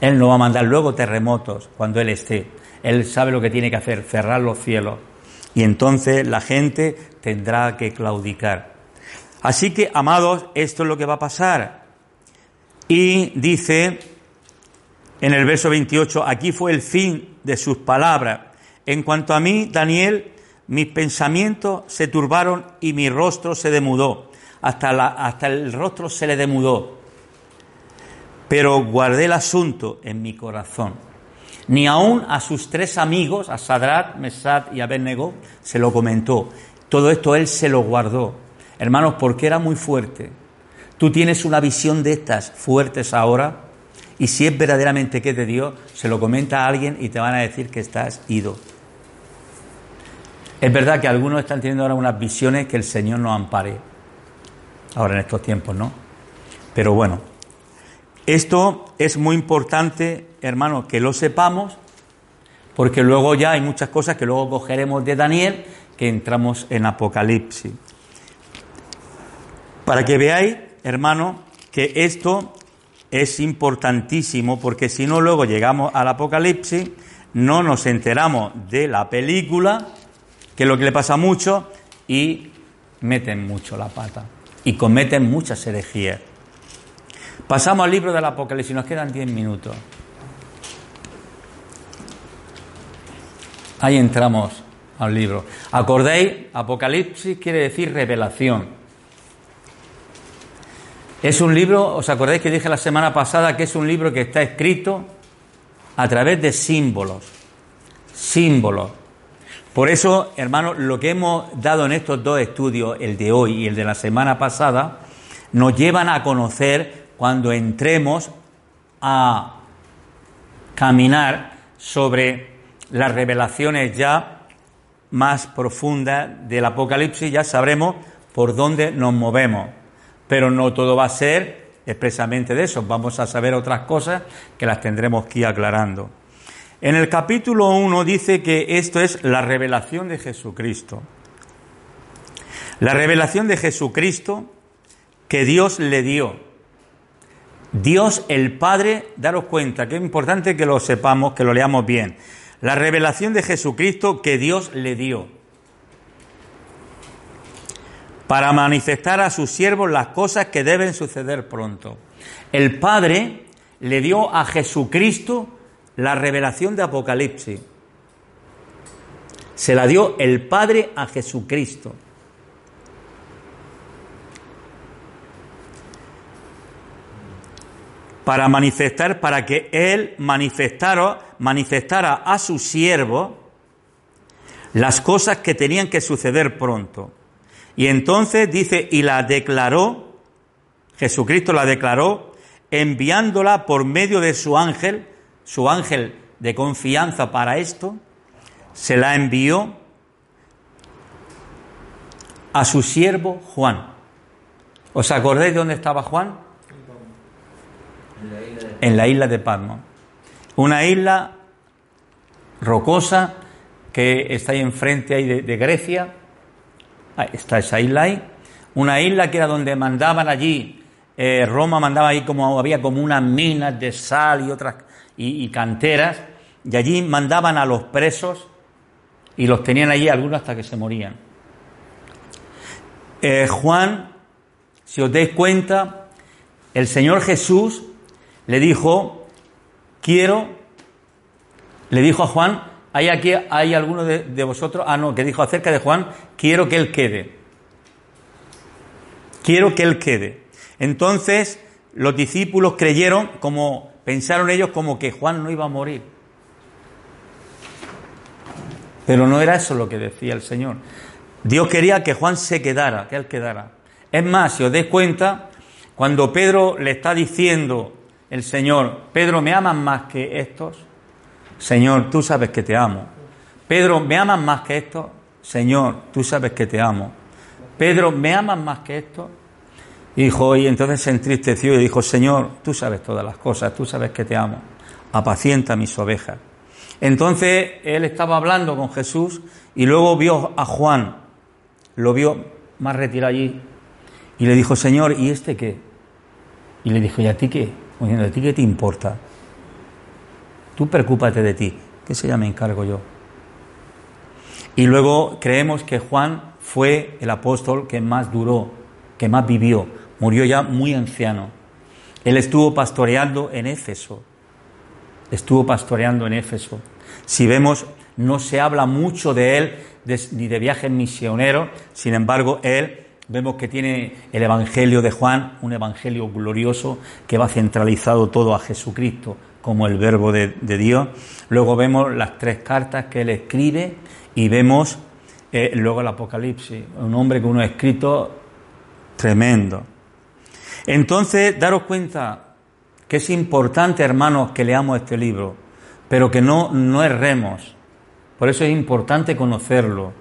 Él no va a mandar luego terremotos cuando Él esté. Él sabe lo que tiene que hacer, cerrar los cielos. Y entonces la gente tendrá que claudicar. Así que, amados, esto es lo que va a pasar. Y dice en el verso 28, aquí fue el fin de sus palabras. En cuanto a mí, Daniel, mis pensamientos se turbaron y mi rostro se demudó. Hasta, hasta el rostro se le demudó. Pero guardé el asunto en mi corazón. Ni aun a sus tres amigos, a Sadrat, Mesad y Abednego, se lo comentó. Todo esto él se lo guardó. Hermanos, porque era muy fuerte. Tú tienes una visión de estas fuertes ahora y si es verdaderamente que es de Dios, se lo comenta a alguien y te van a decir que estás ido. Es verdad que algunos están teniendo ahora unas visiones que el Señor nos ampare. Ahora en estos tiempos, ¿no? Pero bueno, esto es muy importante, hermano, que lo sepamos, porque luego ya hay muchas cosas que luego cogeremos de Daniel, que entramos en Apocalipsis. Para que veáis, hermano, que esto es importantísimo porque si no luego llegamos al Apocalipsis, no nos enteramos de la película, que es lo que le pasa mucho, y meten mucho la pata y cometen muchas herejías. Pasamos al libro del Apocalipsis, nos quedan 10 minutos. Ahí entramos al libro. ¿Acordéis? Apocalipsis quiere decir revelación. Es un libro, ¿os acordáis que dije la semana pasada que es un libro que está escrito a través de símbolos? Símbolos. Por eso, hermanos, lo que hemos dado en estos dos estudios, el de hoy y el de la semana pasada, nos llevan a conocer cuando entremos a caminar sobre las revelaciones ya más profundas del Apocalipsis, ya sabremos por dónde nos movemos. Pero no todo va a ser expresamente de eso, vamos a saber otras cosas que las tendremos que ir aclarando. En el capítulo 1 dice que esto es la revelación de Jesucristo. La revelación de Jesucristo que Dios le dio. Dios el Padre, daros cuenta, que es importante que lo sepamos, que lo leamos bien. La revelación de Jesucristo que Dios le dio para manifestar a sus siervos las cosas que deben suceder pronto. El Padre le dio a Jesucristo la revelación de Apocalipsis. Se la dio el Padre a Jesucristo. Para manifestar, para que Él manifestara, manifestara a su siervo las cosas que tenían que suceder pronto. Y entonces dice, y la declaró, Jesucristo la declaró, enviándola por medio de su ángel, su ángel de confianza para esto, se la envió a su siervo Juan. ¿Os acordáis de dónde estaba Juan? En la isla de Patmos. Una isla rocosa que está ahí enfrente ahí de, Grecia. Está esa isla ahí. Una isla que era donde mandaban allí, eh, Roma mandaba ahí como había como unas minas de sal y otras y, canteras, y allí mandaban a los presos y los tenían allí algunos hasta que se morían. Eh, Juan, si os dais cuenta, el Señor Jesús le dijo, quiero, le dijo a Juan, hay aquí, hay alguno de, de vosotros, ah no, que dijo acerca de Juan, quiero que él quede. Quiero que él quede. Entonces, los discípulos creyeron como pensaron ellos como que Juan no iba a morir. Pero no era eso lo que decía el Señor. Dios quería que Juan se quedara, que él quedara. Es más, si os dais cuenta, cuando Pedro le está diciendo el Señor, Pedro, ¿me amas más que estos? Señor, tú sabes que te amo. Pedro, ¿me amas más que estos? Señor, tú sabes que te amo. Pedro, ¿me amas más que estos? Hijo, y entonces se entristeció y dijo, Señor, tú sabes todas las cosas, tú sabes que te amo, apacienta mis ovejas. Entonces él estaba hablando con Jesús y luego vio a Juan, lo vio más retirado allí y le dijo, Señor, ¿y este qué? Y le dijo, ¿y a ti qué? Diciendo, ¿a ti qué te importa? Tú preocúpate de ti, que se ya me encargo yo. Y luego creemos que Juan fue el apóstol que más duró, que más vivió, murió ya muy anciano. Él estuvo pastoreando en Éfeso. Estuvo pastoreando en Éfeso. Si vemos, no se habla mucho de él ni de viajes misioneros, sin embargo, él vemos que tiene el Evangelio de Juan, un Evangelio glorioso que va centralizado todo a Jesucristo como el verbo de, Dios. Luego vemos las tres cartas que él escribe y vemos eh, luego el Apocalipsis, un hombre con unos escritos tremendo. Entonces, daros cuenta que es importante, hermanos, que leamos este libro, pero que no, no erremos. Por eso es importante conocerlo,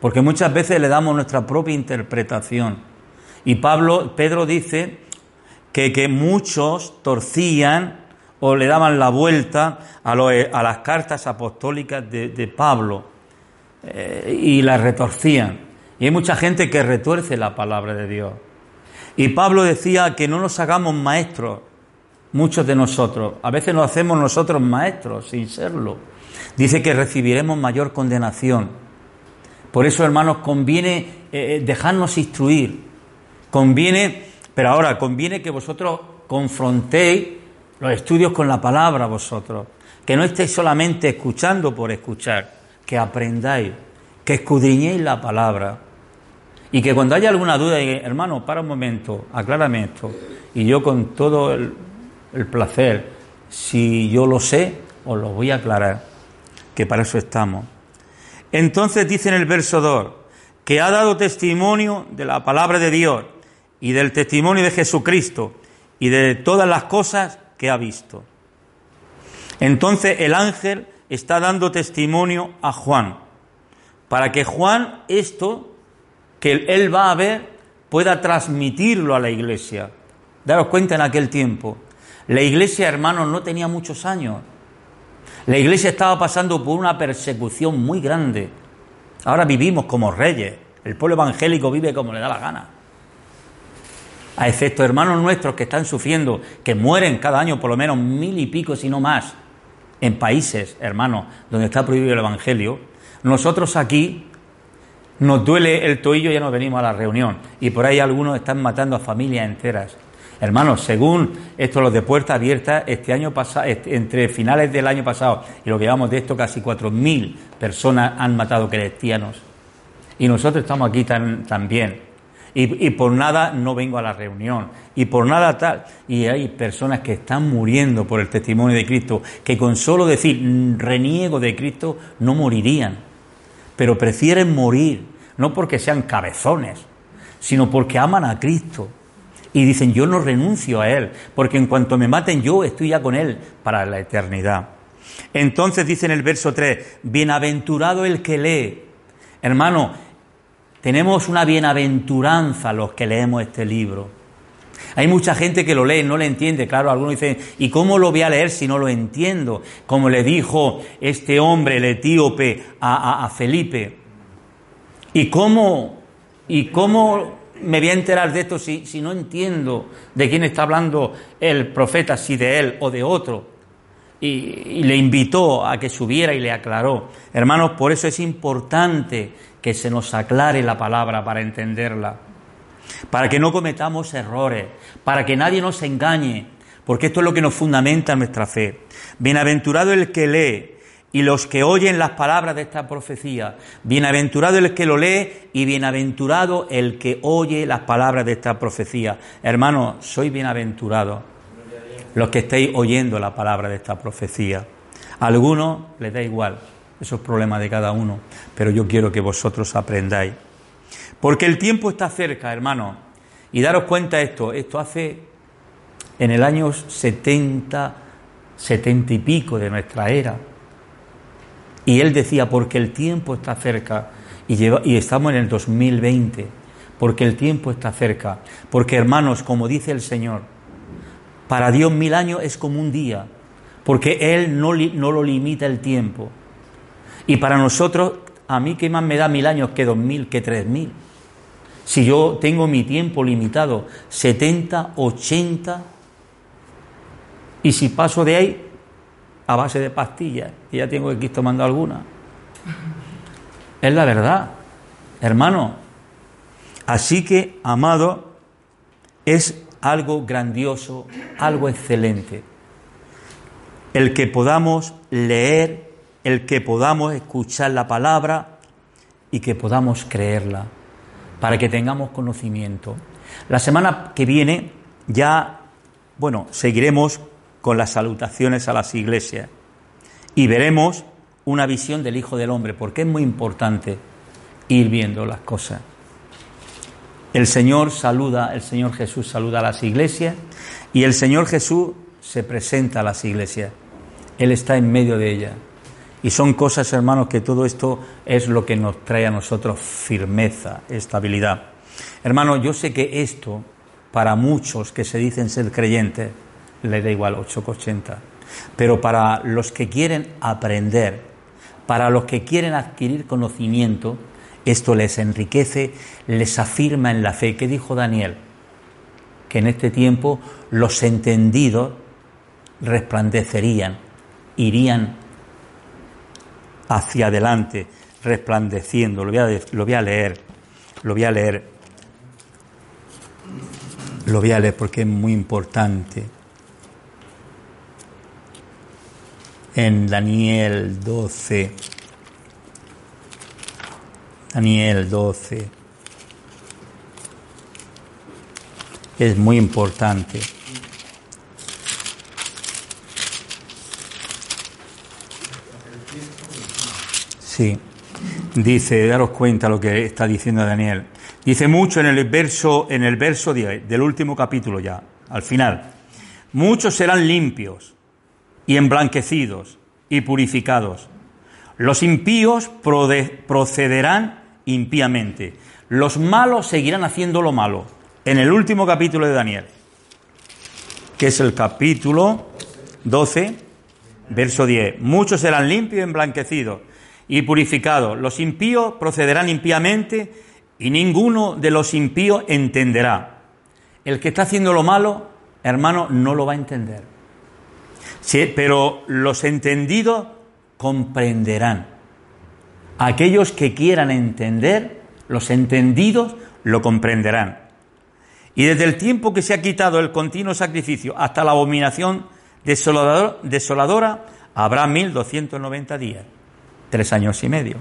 porque muchas veces le damos nuestra propia interpretación. Y Pablo, Pedro dice que, que muchos torcían o le daban la vuelta a, a las cartas apostólicas de, Pablo eh, y las retorcían. Y hay mucha gente que retuerce la palabra de Dios. Y Pablo decía que no nos hagamos maestros, muchos de nosotros. A veces nos hacemos nosotros maestros sin serlo. Dice que recibiremos mayor condenación. Por eso, hermanos, conviene eh, eh, dejarnos instruir. Conviene, pero ahora conviene que vosotros confrontéis los estudios con la palabra vosotros. Que no estéis solamente escuchando por escuchar, que aprendáis, que escudriñéis la palabra. Y que cuando haya alguna duda, hermano, para un momento, aclárame esto. Y yo con todo el, placer, si yo lo sé, os lo voy a aclarar, que para eso estamos. Entonces dice en el verso 2, que ha dado testimonio de la palabra de Dios y del testimonio de Jesucristo y de todas las cosas que ha visto. Entonces el ángel está dando testimonio a Juan, para que Juan esto que él va a ver pueda transmitirlo a la iglesia. Daros cuenta en aquel tiempo. La iglesia, hermanos, no tenía muchos años. La iglesia estaba pasando por una persecución muy grande. Ahora vivimos como reyes. El pueblo evangélico vive como le da la gana. A excepto hermanos nuestros que están sufriendo, que mueren cada año por lo menos mil y pico, si no más, en países, hermanos, donde está prohibido el Evangelio, nosotros aquí nos duele el toillo y ya nos venimos a la reunión. Y por ahí algunos están matando a familias enteras. Hermanos, según esto, los de puerta abierta, este año pasado, entre finales del año pasado y lo que llevamos de esto, casi 4.000 personas han matado cristianos. Y nosotros estamos aquí también. Y, y, por nada no vengo a la reunión. Y por nada tal. Y hay personas que están muriendo por el testimonio de Cristo, que con solo decir mm, reniego de Cristo no morirían. Pero prefieren morir, no porque sean cabezones, sino porque aman a Cristo y dicen, yo no renuncio a Él, porque en cuanto me maten yo estoy ya con Él para la eternidad. Entonces dice en el verso 3, bienaventurado el que lee. Hermano, tenemos una bienaventuranza los que leemos este libro. Hay mucha gente que lo lee, no le entiende. Claro, algunos dicen, ¿y cómo lo voy a leer si no lo entiendo? Como le dijo este hombre, el etíope, a, a Felipe. ¿Y cómo, ¿Y cómo me voy a enterar de esto si, si no entiendo de quién está hablando el profeta, si de él o de otro? Y, le invitó a que subiera y le aclaró. Hermanos, por eso es importante que se nos aclare la palabra para entenderla, para que no cometamos errores, para que nadie nos engañe, porque esto es lo que nos fundamenta nuestra fe. Bienaventurado el que lee y los que oyen las palabras de esta profecía. Bienaventurado el que lo lee y bienaventurado el que oye las palabras de esta profecía. Hermanos, soy bienaventurado los que estéis oyendo la palabra de esta profecía. A algunos les da igual, eso es problema de cada uno, pero yo quiero que vosotros aprendáis. Porque el tiempo está cerca, hermanos. Y daros cuenta esto, esto hace en el año 70, 70 y pico de nuestra era y él decía, porque el tiempo está cerca, y, y estamos en el 2020, porque el tiempo está cerca, porque hermanos, como dice el Señor, para Dios mil años es como un día, porque Él no, no lo limita el tiempo. Y para nosotros, a mí qué más me da mil años que dos mil, que tres mil. Si yo tengo mi tiempo limitado, 70, 80, y si paso de ahí, a base de pastillas y ya tengo que ir tomando alguna. Es la verdad, hermano. Así que, amado, es algo grandioso, algo excelente. El que podamos leer, el que podamos escuchar la palabra y que podamos creerla, para que tengamos conocimiento. La semana que viene ya, bueno, seguiremos con las salutaciones a las iglesias. Y veremos una visión del Hijo del Hombre, porque es muy importante ir viendo las cosas. El Señor saluda, el Señor Jesús saluda a las iglesias y el Señor Jesús se presenta a las iglesias. Él está en medio de ellas. Y son cosas, hermanos, que todo esto es lo que nos trae a nosotros firmeza, estabilidad. Hermanos, yo sé que esto, para muchos que se dicen ser creyentes, le da igual 8,80. Pero para los que quieren aprender, para los que quieren adquirir conocimiento, esto les enriquece, les afirma en la fe. ¿Qué dijo Daniel? Que en este tiempo los entendidos resplandecerían, irían hacia adelante, resplandeciendo. Lo voy a, lo voy a leer, lo voy a leer. Lo voy a leer porque es muy importante. En Daniel 12. Daniel 12. Es muy importante. Sí. Dice, daros cuenta lo que está diciendo Daniel. Dice mucho en el verso en el verso 10 del último capítulo ya, al final. Muchos serán limpios y emblanquecidos y purificados. Los impíos procederán impíamente. Los malos seguirán haciendo lo malo. En el último capítulo de Daniel, que es el capítulo 12, verso 10. Muchos serán limpios y emblanquecidos y purificados. Los impíos procederán impíamente y ninguno de los impíos entenderá. El que está haciendo lo malo, hermano, no lo va a entender. Sí, pero los entendidos comprenderán. Aquellos que quieran entender, los entendidos lo comprenderán. Y desde el tiempo que se ha quitado el continuo sacrificio hasta la abominación desoladora, habrá 1290 días, tres años y medio.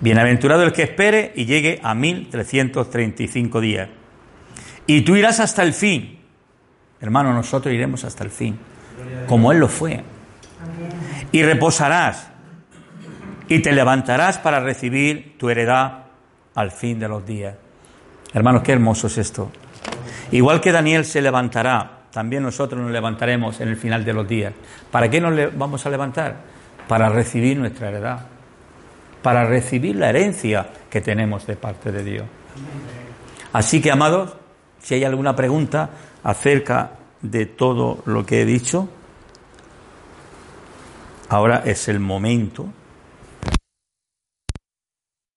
Bienaventurado el que espere y llegue a 1335 días. Y tú irás hasta el fin. Hermano, nosotros iremos hasta el fin, como Él lo fue. Y reposarás y te levantarás para recibir tu heredad al fin de los días. Hermanos, qué hermoso es esto. Igual que Daniel se levantará, también nosotros nos levantaremos en el final de los días. ¿Para qué nos vamos a levantar? Para recibir nuestra heredad, para recibir la herencia que tenemos de parte de Dios. Así que, amados, si hay alguna pregunta acerca de todo lo que he dicho, ahora es el momento